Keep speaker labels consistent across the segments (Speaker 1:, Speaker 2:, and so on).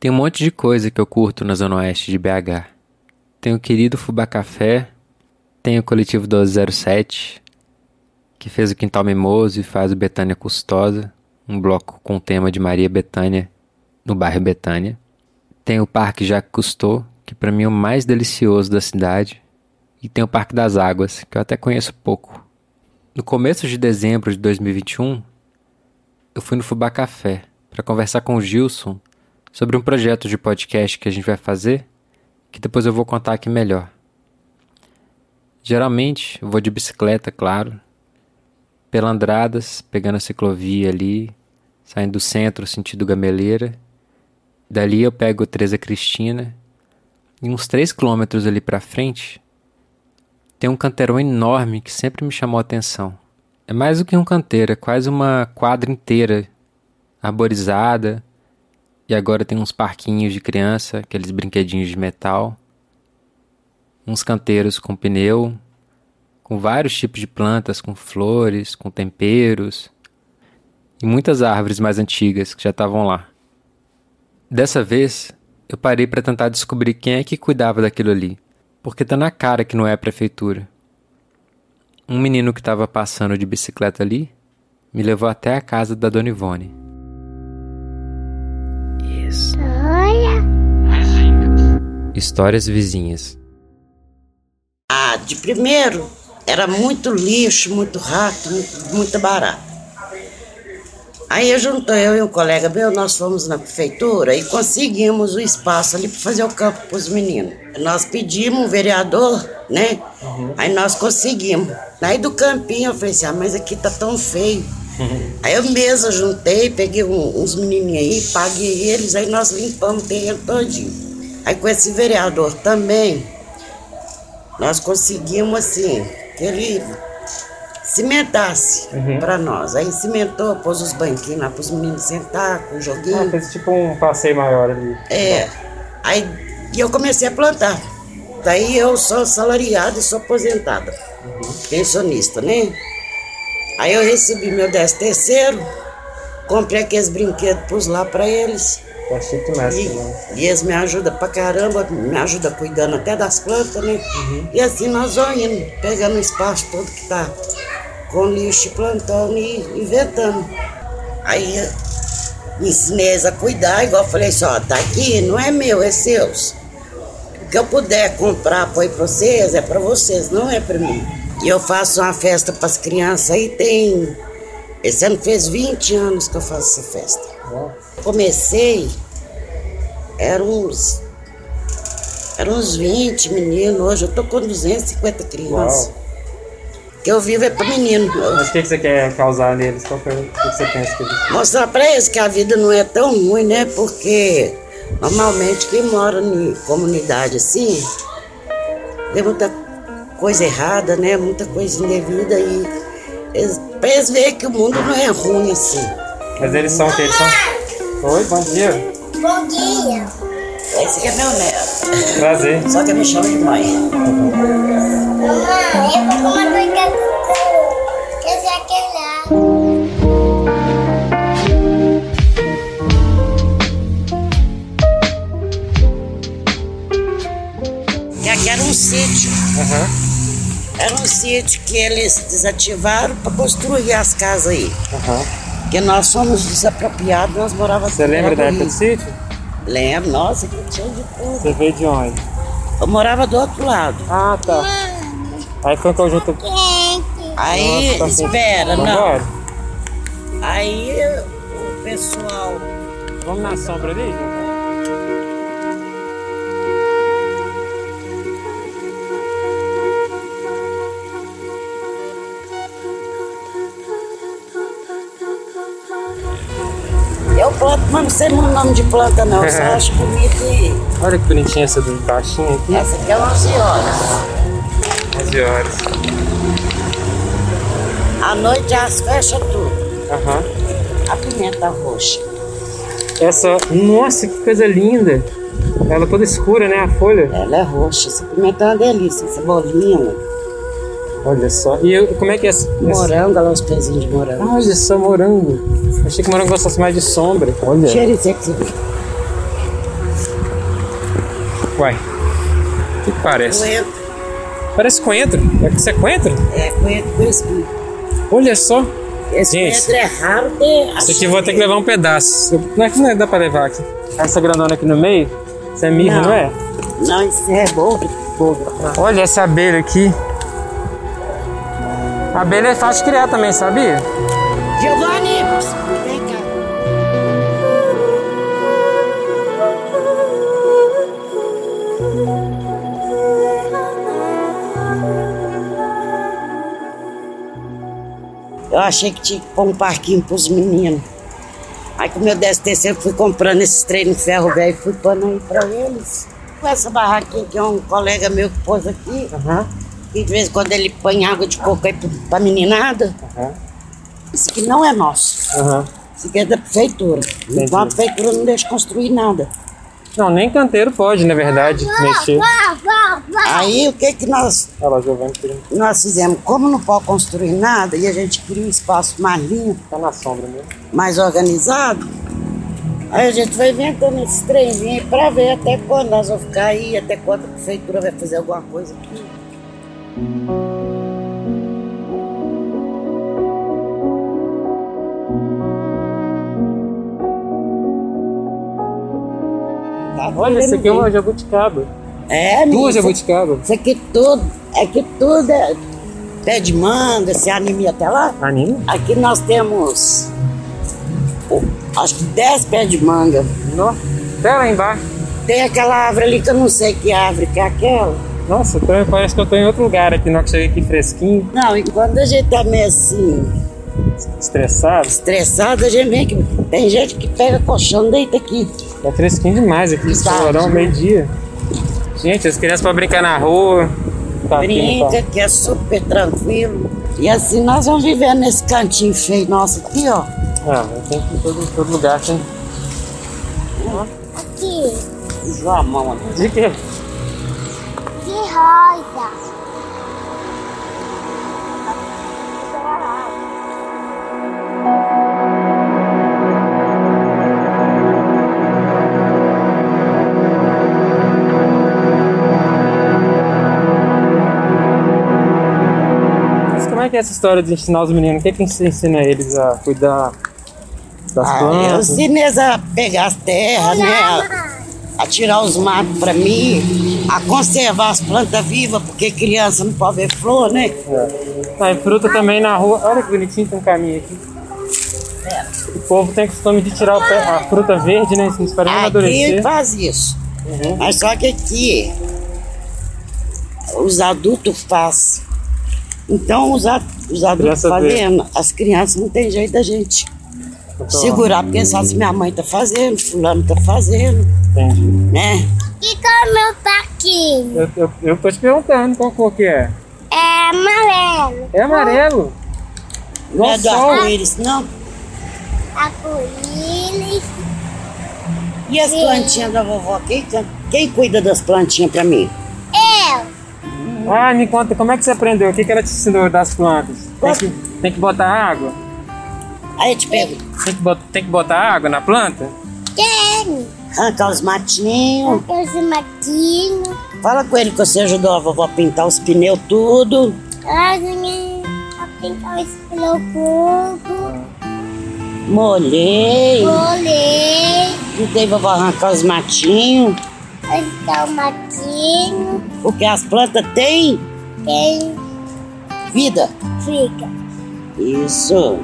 Speaker 1: Tem um monte de coisa que eu curto na Zona Oeste de BH. Tem o querido Fubá Café, tem o coletivo 1207, que fez o Quintal Mimoso e faz o Betânia Custosa, um bloco com tema de Maria Betânia no bairro Betânia. Tem o Parque Jacques Cousteau, que para mim é o mais delicioso da cidade. E tem o Parque das Águas, que eu até conheço pouco. No começo de dezembro de 2021, eu fui no Fubá Café para conversar com o Gilson sobre um projeto de podcast que a gente vai fazer, que depois eu vou contar aqui melhor. Geralmente eu vou de bicicleta, claro, pela Andradas, pegando a ciclovia ali, saindo do centro sentido Gameleira. Dali eu pego Teresa Cristina e uns 3 quilômetros ali para frente tem um canteirão enorme que sempre me chamou a atenção. É mais do que um canteiro, é quase uma quadra inteira arborizada. E agora tem uns parquinhos de criança, aqueles brinquedinhos de metal. Uns canteiros com pneu, com vários tipos de plantas, com flores, com temperos. E muitas árvores mais antigas que já estavam lá. Dessa vez, eu parei para tentar descobrir quem é que cuidava daquilo ali, porque tá na cara que não é a prefeitura. Um menino que estava passando de bicicleta ali me levou até a casa da Dona Ivone.
Speaker 2: História.
Speaker 1: Histórias vizinhas.
Speaker 2: Ah, de primeiro era muito lixo, muito rato, muito, muita barata. Aí juntou eu e um colega meu, nós fomos na prefeitura e conseguimos o espaço ali para fazer o campo para os meninos. Nós pedimos um vereador, né? Uhum. Aí nós conseguimos. Aí do campinho eu falei assim, ah, mas aqui tá tão feio. Uhum. Aí eu mesmo juntei, peguei um, uns menininhos aí, paguei eles, aí nós limpamos o terreno todinho. Aí com esse vereador também, nós conseguimos assim, que ele cimentasse uhum. para nós. Aí cimentou, pôs os banquinhos lá para os meninos sentar com o joguinho.
Speaker 3: Ah, fez tipo um passeio maior ali.
Speaker 2: É. Aí eu comecei a plantar. Daí eu sou salariada e sou aposentada, uhum. pensionista, né? Aí eu recebi meu décimo terceiro, comprei aqueles brinquedos, pus lá para eles.
Speaker 3: Tá chique mestre,
Speaker 2: e, né? e eles me ajudam pra caramba, me ajudam cuidando até das plantas, né? Uhum. E assim nós vamos indo, pegando o espaço todo que tá com lixo, plantando e inventando. Aí ensinei eles a cuidar, igual eu falei só, tá aqui, não é meu, é seus. O que eu puder comprar, põe pra vocês, é pra vocês, não é pra mim. E eu faço uma festa pras crianças aí, tem. Esse ano fez 20 anos que eu faço essa festa. Comecei, eram uns, eram uns 20 meninos, hoje eu tô com 250 crianças. Uau. Que eu vivo é para menino.
Speaker 3: Mas o que, que você quer causar neles? Qual que, é, o que, você pensa que eles...
Speaker 2: Mostrar para eles que a vida não é tão ruim, né? Porque normalmente quem mora em comunidade assim, tem muita coisa errada, né? Muita coisa indevida e eles, pra eles verem que o mundo não é ruim assim.
Speaker 3: Mas eles são o que eles são? Oi, bom dia.
Speaker 4: Bom dia.
Speaker 2: Esse aqui é meu neto.
Speaker 3: Prazer.
Speaker 2: Só que me chama de mãe.
Speaker 4: Mamãe, eu vou aquele
Speaker 2: aqui era um sítio.
Speaker 3: Uhum.
Speaker 2: Era um sítio que eles desativaram para construir as casas aí.
Speaker 3: Uhum.
Speaker 2: Porque nós fomos desapropriados, nós morávamos
Speaker 3: Você lembra da época do sítio?
Speaker 2: Lembro, nossa, que tinha de tudo.
Speaker 3: Você veio de onde?
Speaker 2: Eu morava do outro lado.
Speaker 3: Ah, tá. Aí foi um conjunto.
Speaker 2: Aí,
Speaker 3: Nossa, tá
Speaker 2: espera, não.
Speaker 3: Vambora.
Speaker 2: Aí o pessoal.
Speaker 3: Vamos na sombra ali?
Speaker 2: Eu não sei o nome de planta não, só acho bonito e.
Speaker 3: Olha que bonitinha essa do baixinho aqui.
Speaker 2: Essa aqui é 11 horas.
Speaker 3: 11 horas.
Speaker 2: À noite as fecha tudo.
Speaker 3: Aham.
Speaker 2: A pimenta roxa.
Speaker 3: Essa. Nossa, que coisa linda! Ela toda escura, né? A folha.
Speaker 2: Ela é roxa. Essa pimenta é uma delícia, cebolinha.
Speaker 3: Olha só. E eu, como é que é essa?
Speaker 2: Morango, olha lá os pezinhos de morango.
Speaker 3: Olha só, morango. Achei que morango gostasse mais de sombra. Olha.
Speaker 2: Isso aqui.
Speaker 3: Uai. O que, que parece?
Speaker 2: Coentro.
Speaker 3: Parece coentro. É que isso é coentro?
Speaker 2: É, coentro com espinho.
Speaker 3: Olha só.
Speaker 2: Esse
Speaker 3: Gente,
Speaker 2: coentro é raro ter.
Speaker 3: Isso aqui eu vou ter que levar um pedaço. Não é que não dá pra levar aqui. Essa grandona aqui no meio, isso é mirra,
Speaker 2: Não.
Speaker 3: não, é?
Speaker 2: Não, isso é bobo.
Speaker 3: Olha essa abelha aqui. A abelha é fácil de criar também, sabia?
Speaker 2: Giovanni, vem cá. Eu achei que tinha que pôr um parquinho pros meninos. Aí com o meu décimo terceiro fui comprando esses trem no ferro velho e fui pondo aí pra eles. Com essa barraquinha que é um colega meu que pôs aqui,
Speaker 3: Aham.
Speaker 2: E de vez em quando ele põe água de coco aí pra- meninada.
Speaker 3: Aham.
Speaker 2: Isso aqui não é nosso.
Speaker 3: Aham.
Speaker 2: Isso aqui é da prefeitura. Então a prefeitura não deixa construir nada.
Speaker 3: Não, nem canteiro pode, na verdade, mexer.
Speaker 4: Vá, vá, vá.
Speaker 2: Aí o que que nós,
Speaker 3: lá, Giovanni, querendo-
Speaker 2: nós fizemos? Como não pode construir nada e a gente queria um espaço mais limpo,
Speaker 3: tá na sombra mesmo.
Speaker 2: mais organizado, aí a gente vai inventando esse trenzinho aí pra ver até quando nós vamos ficar aí, até quando a prefeitura vai fazer alguma coisa aqui. Tá
Speaker 3: Olha, esse aqui é uma jabuticaba.
Speaker 2: É,
Speaker 3: Duas jabuticabas.
Speaker 2: Isso aqui tudo, aqui tudo é pé de manga, se anime até lá.
Speaker 3: Anime?
Speaker 2: Aqui nós temos oh, acho que 10 pés de manga.
Speaker 3: Nossa. Até lá embaixo.
Speaker 2: Tem aquela árvore ali que eu não sei que árvore que é aquela.
Speaker 3: Nossa, tô- parece que eu tô em outro lugar aqui, não que cheguei aqui fresquinho,
Speaker 2: Não, e quando a gente tá meio assim,
Speaker 3: estressado.
Speaker 2: estressado, a gente vem que. Tem gente que pega colchão, deita aqui.
Speaker 3: É fresquinho demais aqui,
Speaker 2: Tá.
Speaker 3: calorão, meio-dia. Gente, as crianças pra brincar na rua. Tá aqui no
Speaker 2: Brinca, que é super tranquilo. E assim nós vamos vivendo nesse cantinho feio nosso aqui, ó.
Speaker 3: Ah, tem que ir em todo, todo lugar, tem.
Speaker 4: Aqui,
Speaker 2: Usou a mão ali.
Speaker 3: De quê?
Speaker 4: Rosa.
Speaker 3: Mas como é que é essa história de ensinar os meninos? O que, que você ensina eles a cuidar das
Speaker 2: Ah, eu
Speaker 3: plantas?
Speaker 2: ensinei eles a pegar as terras, né? A, tirar os matos pra mim, a conservar as plantas vivas, porque criança não pode ver flor, né?
Speaker 3: É. Ah, e fruta também na rua. Olha que bonitinho tem um caminho aqui. O povo tem costume de tirar pé- a fruta verde, né? Não espera nem
Speaker 2: Aqui
Speaker 3: amadurecer.
Speaker 2: faz isso.
Speaker 3: Uhum.
Speaker 2: Mas só que aqui os adultos fazem. Então os, a- os adultos fazendo, as crianças não tem jeito da gente
Speaker 3: tô-
Speaker 2: segurar, porque sabe se minha mãe tá fazendo, fulano tá fazendo,
Speaker 3: Entendi.
Speaker 2: né?
Speaker 4: E com o meu parquinho?
Speaker 3: Eu, eu, eu tô te perguntando qual cor que é.
Speaker 4: É amarelo.
Speaker 3: É amarelo.
Speaker 2: Não é do arco-íris, não.
Speaker 4: Arco-íris.
Speaker 2: E as
Speaker 4: Sim.
Speaker 2: plantinhas da vovó? Quem, quem cuida das plantinhas pra mim?
Speaker 4: Eu.
Speaker 3: Ah, me conta, como é que você aprendeu? O que, que ela te ensinou das plantas? Tem
Speaker 2: Qual-
Speaker 3: que, tem que botar água?
Speaker 2: Aí eu te pergunto,
Speaker 3: Tem que, bot- tem que botar água na planta?
Speaker 4: Tem.
Speaker 2: Arrancar os matinhos.
Speaker 4: Esse matinho.
Speaker 2: Fala com ele que você ajudou a vovó a pintar os pneus tudo.
Speaker 4: Olha, a pintar esse pelo pouco.
Speaker 2: Molhei.
Speaker 4: Olhei.
Speaker 2: Ajudei a vovó a arrancar os matinhos.
Speaker 4: É o matinho.
Speaker 2: Porque as plantas têm
Speaker 4: Tem.
Speaker 2: vida.
Speaker 4: Fica.
Speaker 2: Isso.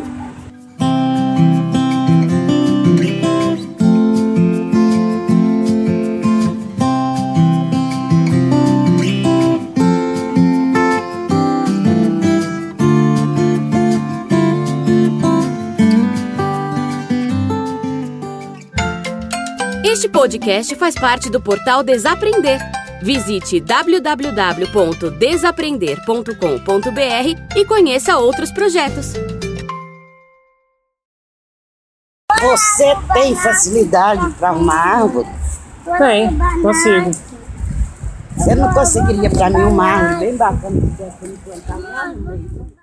Speaker 5: Podcast faz parte do portal Desaprender. Visite www.desaprender.com.br e conheça outros projetos.
Speaker 2: Você tem facilidade para arrumar árvore?
Speaker 3: Tem, consigo.
Speaker 2: Você não conseguiria para mim uma árvore bem bacana que eu tenho que plantar no meio?